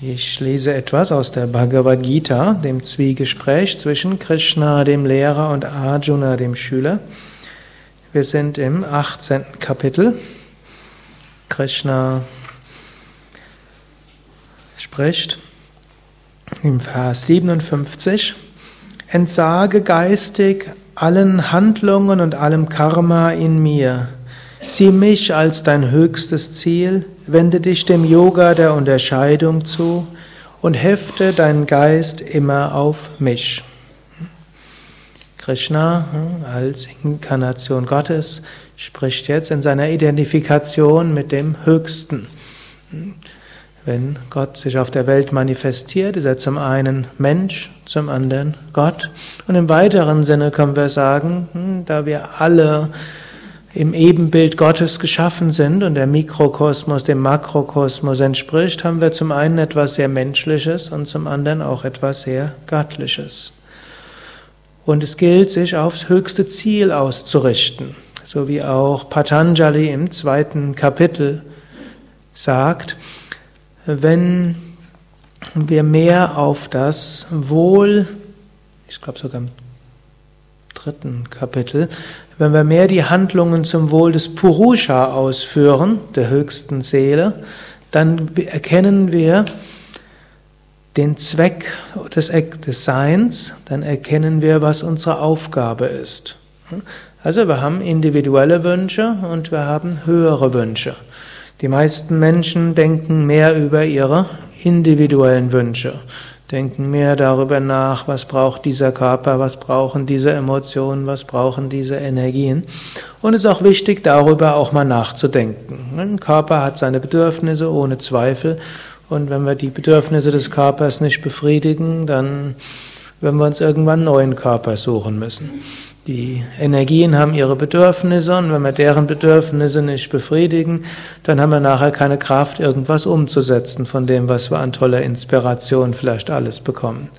Ich lese etwas aus der Bhagavad Gita, dem Zwiegespräch zwischen Krishna, dem Lehrer, und Arjuna, dem Schüler. Wir sind im 18. Kapitel. Krishna spricht im Vers 57, Entsage geistig allen Handlungen und allem Karma in mir Sieh mich als dein höchstes Ziel, wende dich dem Yoga der Unterscheidung zu und hefte deinen Geist immer auf mich. Krishna hm, als Inkarnation Gottes spricht jetzt in seiner Identifikation mit dem Höchsten. Wenn Gott sich auf der Welt manifestiert, ist er zum einen Mensch, zum anderen Gott. Und im weiteren Sinne können wir sagen, hm, da wir alle im Ebenbild Gottes geschaffen sind und der Mikrokosmos dem Makrokosmos entspricht, haben wir zum einen etwas sehr Menschliches und zum anderen auch etwas sehr Göttliches. Und es gilt, sich aufs höchste Ziel auszurichten, so wie auch Patanjali im zweiten Kapitel sagt, wenn wir mehr auf das Wohl, ich glaube sogar im dritten Kapitel, wenn wir mehr die Handlungen zum Wohl des Purusha ausführen, der höchsten Seele, dann erkennen wir den Zweck des, Seins, dann erkennen wir, was unsere Aufgabe ist. Also wir haben individuelle Wünsche und wir haben höhere Wünsche. Die meisten Menschen denken mehr über ihre individuellen Wünsche denken mehr darüber nach, was braucht dieser Körper, was brauchen diese Emotionen, was brauchen diese Energien. Und es ist auch wichtig, darüber auch mal nachzudenken. Ein Körper hat seine Bedürfnisse, ohne Zweifel. Und wenn wir die Bedürfnisse des Körpers nicht befriedigen, dann werden wir uns irgendwann einen neuen Körper suchen müssen. Die Energien haben ihre Bedürfnisse und wenn wir deren Bedürfnisse nicht befriedigen, dann haben wir nachher keine Kraft, irgendwas umzusetzen von dem, was wir an toller Inspiration vielleicht alles bekommen.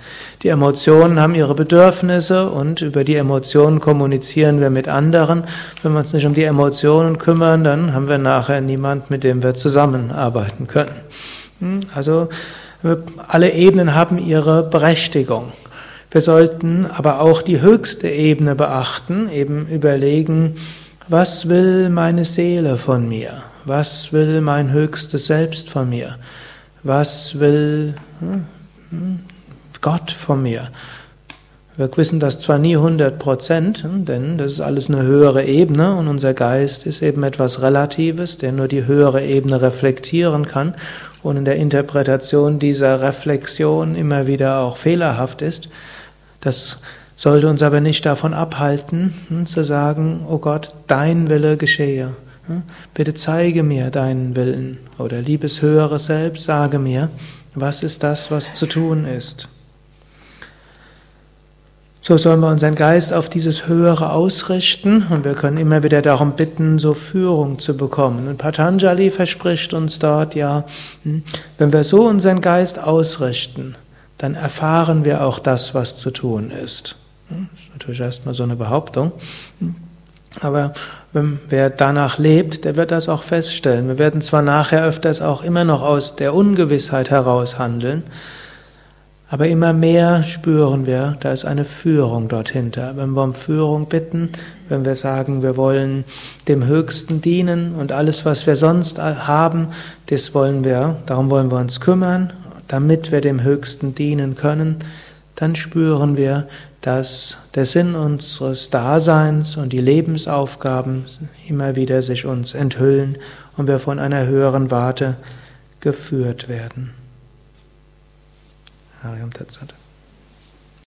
Die Emotionen haben ihre Bedürfnisse und über die Emotionen kommunizieren wir mit anderen. Wenn wir uns nicht um die Emotionen kümmern, dann haben wir nachher niemand, mit dem wir zusammenarbeiten können. Hm, also alle Ebenen haben ihre Berechtigung. Wir sollten aber auch die höchste Ebene beachten, eben überlegen, was will meine Seele von mir? Was will mein höchstes Selbst von mir? Was will hm, hm, Gott von mir? Wir wissen das zwar nie 100 Prozent, hm, denn das ist alles eine höhere Ebene und unser Geist ist eben etwas Relatives, der nur die höhere Ebene reflektieren kann und in der Interpretation dieser Reflexion immer wieder auch fehlerhaft ist. Das sollte uns aber nicht davon abhalten, hm, zu sagen, oh Gott, dein Wille geschehe. Hm, bitte zeige mir deinen Willen. Oder liebes höhere Selbst, sage mir, was ist das, was zu tun ist. So sollen wir unseren Geist auf dieses Höhere ausrichten und wir können immer wieder darum bitten, so Führung zu bekommen. Und Patanjali verspricht uns dort ja, hm, wenn wir so unseren Geist ausrichten, dann erfahren wir auch das, was zu tun ist. Hm, das ist natürlich erstmal so eine Behauptung. Hm, aber wer danach lebt, der wird das auch feststellen. Wir werden zwar nachher öfters auch immer noch aus der Ungewissheit heraus handeln, aber immer mehr spüren wir, da ist eine Führung dort hinter. Wenn wir um Führung bitten, wenn wir sagen, wir wollen dem Höchsten dienen und alles, was wir sonst haben, das wollen wir, darum wollen wir uns kümmern damit wir dem Höchsten dienen können, dann spüren wir, dass der Sinn unseres Daseins und die Lebensaufgaben immer wieder sich uns enthüllen und wir von einer höheren Warte geführt werden. Harium Tatsat.